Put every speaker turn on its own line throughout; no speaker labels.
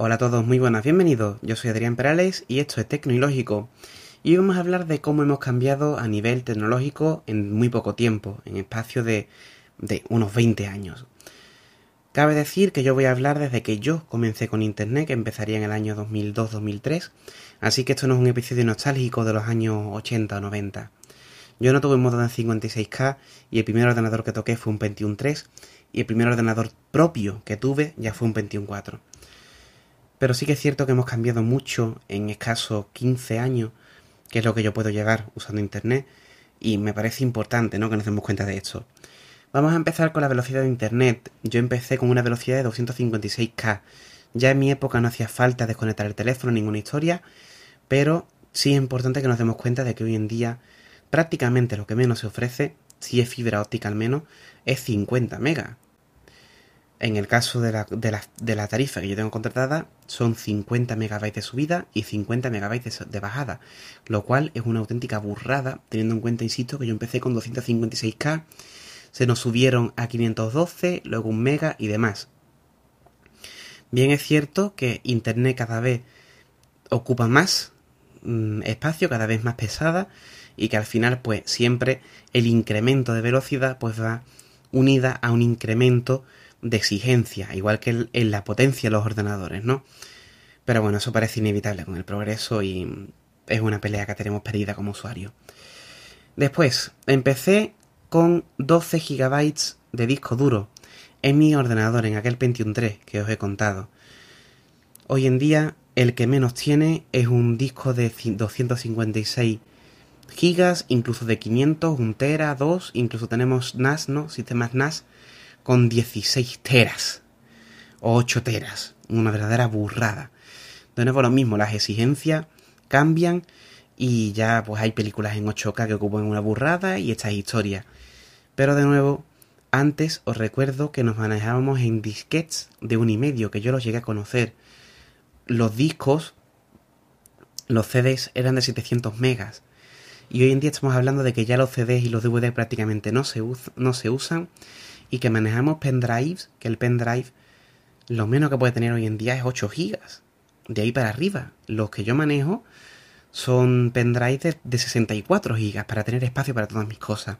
Hola a todos, muy buenas, bienvenidos. Yo soy Adrián Perales y esto es Tecnológico. Y hoy vamos a hablar de cómo hemos cambiado a nivel tecnológico en muy poco tiempo, en espacio de, unos 20 años. Cabe decir que yo voy a hablar desde que yo comencé con Internet, que empezaría en el año 2002-2003, así que esto no es un episodio nostálgico de los años 80 o 90. Yo no tuve un modo de 56K y el primer ordenador que toqué fue un Pentium 3 y el primer ordenador propio que tuve ya fue un Pentium 4. Pero sí que es cierto que hemos cambiado mucho en escasos 15 años, que es lo que yo puedo llegar usando Internet, y me parece importante ¿no? que nos demos cuenta de esto. Vamos a empezar con la velocidad de Internet. Yo empecé con una velocidad de 256K. Ya en mi época no hacía falta desconectar el teléfono, ninguna historia, pero sí es importante que nos demos cuenta de que hoy en día prácticamente lo que menos se ofrece, si es fibra óptica al menos, es 50 megas. En el caso de la, de, la, tarifa que yo tengo contratada, son 50 megabytes de subida y 50 megabytes de bajada, lo cual es una auténtica burrada, teniendo en cuenta, insisto, que yo empecé con 256K se nos subieron a 512, luego un mega y demás. Bien es cierto que Internet cada vez ocupa más mm, espacio, cada vez más pesada y que al final pues siempre el incremento de velocidad pues va unida a un incremento de exigencia, igual que en la potencia de los ordenadores, ¿no? Pero bueno, eso parece inevitable con el progreso y es una pelea que tenemos perdida como usuario. Después, empecé con 12 GB de disco duro en mi ordenador, en aquel Pentium 3 que os he contado. Hoy en día el que menos tiene es un disco de 256 gigas, incluso de 500, 1 tera, 2, incluso tenemos NAS, ¿no? Sistemas NAS con 16 teras o 8 teras, una verdadera burrada. De nuevo lo mismo, las exigencias cambian y ya pues hay películas en 8K que ocupan una burrada y estas historias. Pero de nuevo, antes os recuerdo que nos manejábamos en disquets de un y medio, que yo los llegué a conocer. Los discos, los CDs eran de 700 megas. Y hoy en día estamos hablando de que ya los CDs y los DVD prácticamente no se usan y que manejamos pendrives, que el pendrive lo menos que puede tener hoy en día es 8 gigas. De ahí para arriba. Los que yo manejo son pendrives de 64 gigas para tener espacio para todas mis cosas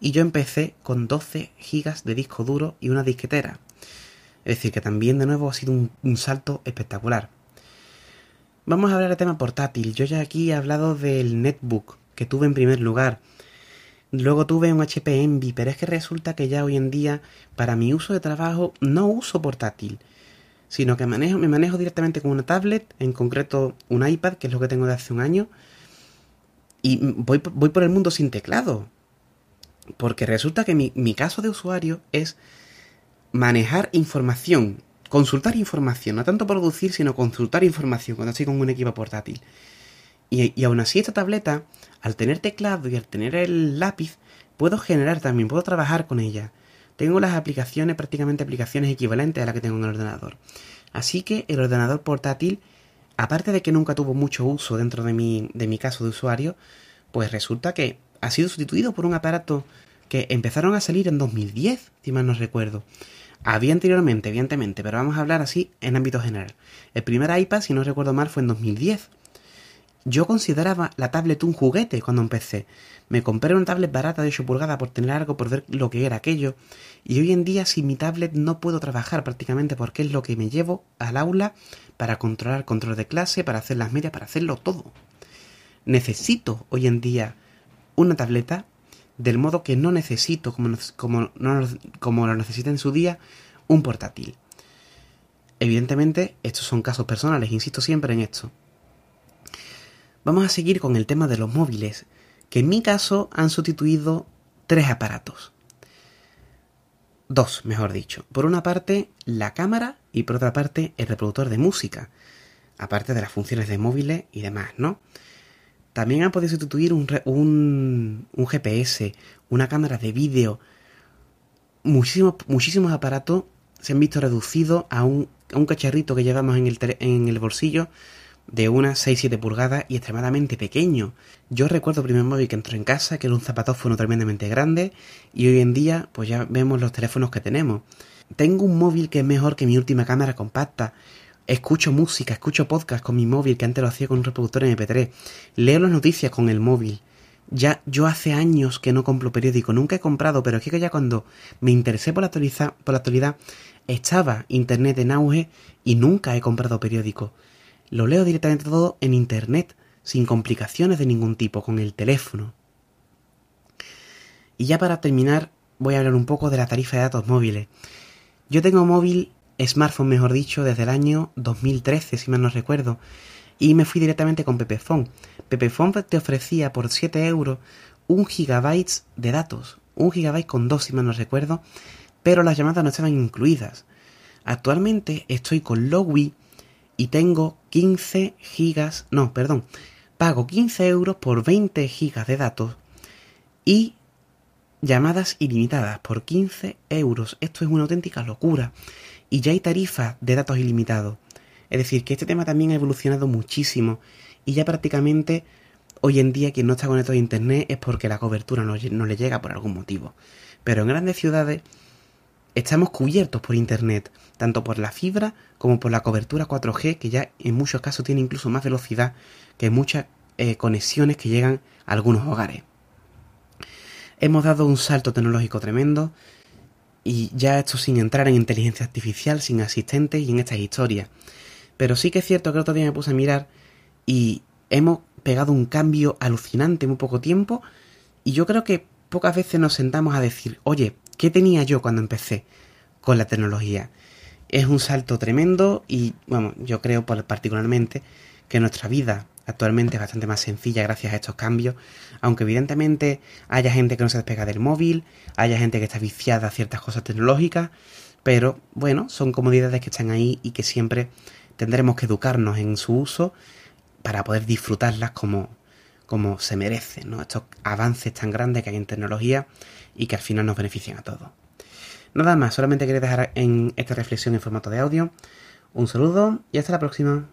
y yo empecé con 12 gigas de disco duro y una disquetera. Es decir, que también de nuevo ha sido un, salto espectacular. Vamos a hablar de tema portátil. Yo ya aquí he hablado del netbook que tuve en primer lugar. Luego tuve un HP Envy, pero es que resulta que ya hoy en día, para mi uso de trabajo, no uso portátil, sino que manejo, me manejo directamente con una tablet, en concreto un iPad, que es lo que tengo de hace un año, y voy, voy por el mundo sin teclado. Porque resulta que mi, caso de usuario es manejar información, consultar información, no tanto producir, sino consultar información cuando estoy con un equipo portátil. Y, y, aún así esta tableta, al tener teclado y al tener el lápiz, puedo generar también, puedo trabajar con ella. Tengo las aplicaciones, prácticamente aplicaciones equivalentes a las que tengo en el ordenador. Así que el ordenador portátil, aparte de que nunca tuvo mucho uso dentro de mi, de mi caso de usuario, pues resulta que ha sido sustituido por un aparato que empezaron a salir en 2010, si mal no recuerdo. Había anteriormente, evidentemente, pero vamos a hablar así en ámbito general. El primer iPad, si no recuerdo mal, fue en 2010. Yo consideraba la tablet un juguete cuando empecé. Me compré una tablet barata de 8 pulgadas por tener algo, por ver lo que era aquello. Y hoy en día sin mi tablet no puedo trabajar prácticamente porque es lo que me llevo al aula para controlar control de clase, para hacer las medias, para hacerlo todo. Necesito hoy en día una tableta del modo que no necesito, como, como, como lo necesita en su día, un portátil. Evidentemente, estos son casos personales, insisto siempre en esto. Vamos a seguir con el tema de los móviles, que en mi caso han sustituido tres aparatos. Dos, mejor dicho. Por una parte, la cámara y por otra parte, el reproductor de música. Aparte de las funciones de móviles y demás, ¿no? También han podido sustituir un, un, GPS, una cámara de vídeo. Muchísimos, muchísimos aparatos se han visto reducidos a un, un cacharrito que llevamos en el, en el bolsillo de unas 6-7 pulgadas y extremadamente pequeño. Yo recuerdo el primer móvil que entró en casa, que era un zapatófono tremendamente grande, y hoy en día pues ya vemos los teléfonos que tenemos. Tengo un móvil que es mejor que mi última cámara compacta, Escucho música, escucho podcast con mi móvil, que antes lo hacía con un reproductor MP3. Leo las noticias con el móvil. Ya yo hace años que no compro periódico, nunca he comprado, pero es que ya cuando me interesé por la, por la actualidad, estaba internet en auge y nunca he comprado periódico. Lo leo directamente todo en internet, sin complicaciones de ningún tipo, con el teléfono. Y ya para terminar, voy a hablar un poco de la tarifa de datos móviles. Yo tengo móvil, smartphone mejor dicho, desde el año 2013, si mal no recuerdo, y me fui directamente con Pepefone. Pepefone te ofrecía por 7 euros un gigabyte de datos, un gigabyte con 2 si mal no recuerdo, pero las llamadas no estaban incluidas. Actualmente estoy con Lowy y tengo 15 gigas, no, perdón, pago 15 euros por 20 gigas de datos y llamadas ilimitadas por 15 euros. Esto es una auténtica locura. Y ya hay tarifas de datos ilimitados. Es decir, que este tema también ha evolucionado muchísimo y ya prácticamente hoy en día quien no está conectado a Internet es porque la cobertura no, le llega por algún motivo. Pero en grandes ciudades estamos cubiertos por Internet, tanto por la fibra como por la cobertura 4G, que ya en muchos casos tiene incluso más velocidad que muchas eh, conexiones que llegan a algunos hogares. Hemos dado un salto tecnológico tremendo y ya esto sin entrar en inteligencia artificial, sin asistentes y en estas historias. Pero sí que es cierto que otro día me puse a mirar y hemos pegado un cambio alucinante en muy poco tiempo y yo creo que pocas veces nos sentamos a decir, oye, ¿qué tenía yo cuando empecé con la tecnología? Es un salto tremendo y, bueno, yo creo particularmente que nuestra vida actualmente es bastante más sencilla gracias a estos cambios, aunque evidentemente haya gente que no se despega del móvil, haya gente que está viciada a ciertas cosas tecnológicas, pero bueno, son comodidades que están ahí y que siempre tendremos que educarnos en su uso para poder disfrutarlas como, como se merecen, ¿no? Estos avances tan grandes que hay en tecnología y que al final nos benefician a todos. Nada más, solamente quería dejar en esta reflexión en formato de audio. Un saludo y hasta la próxima.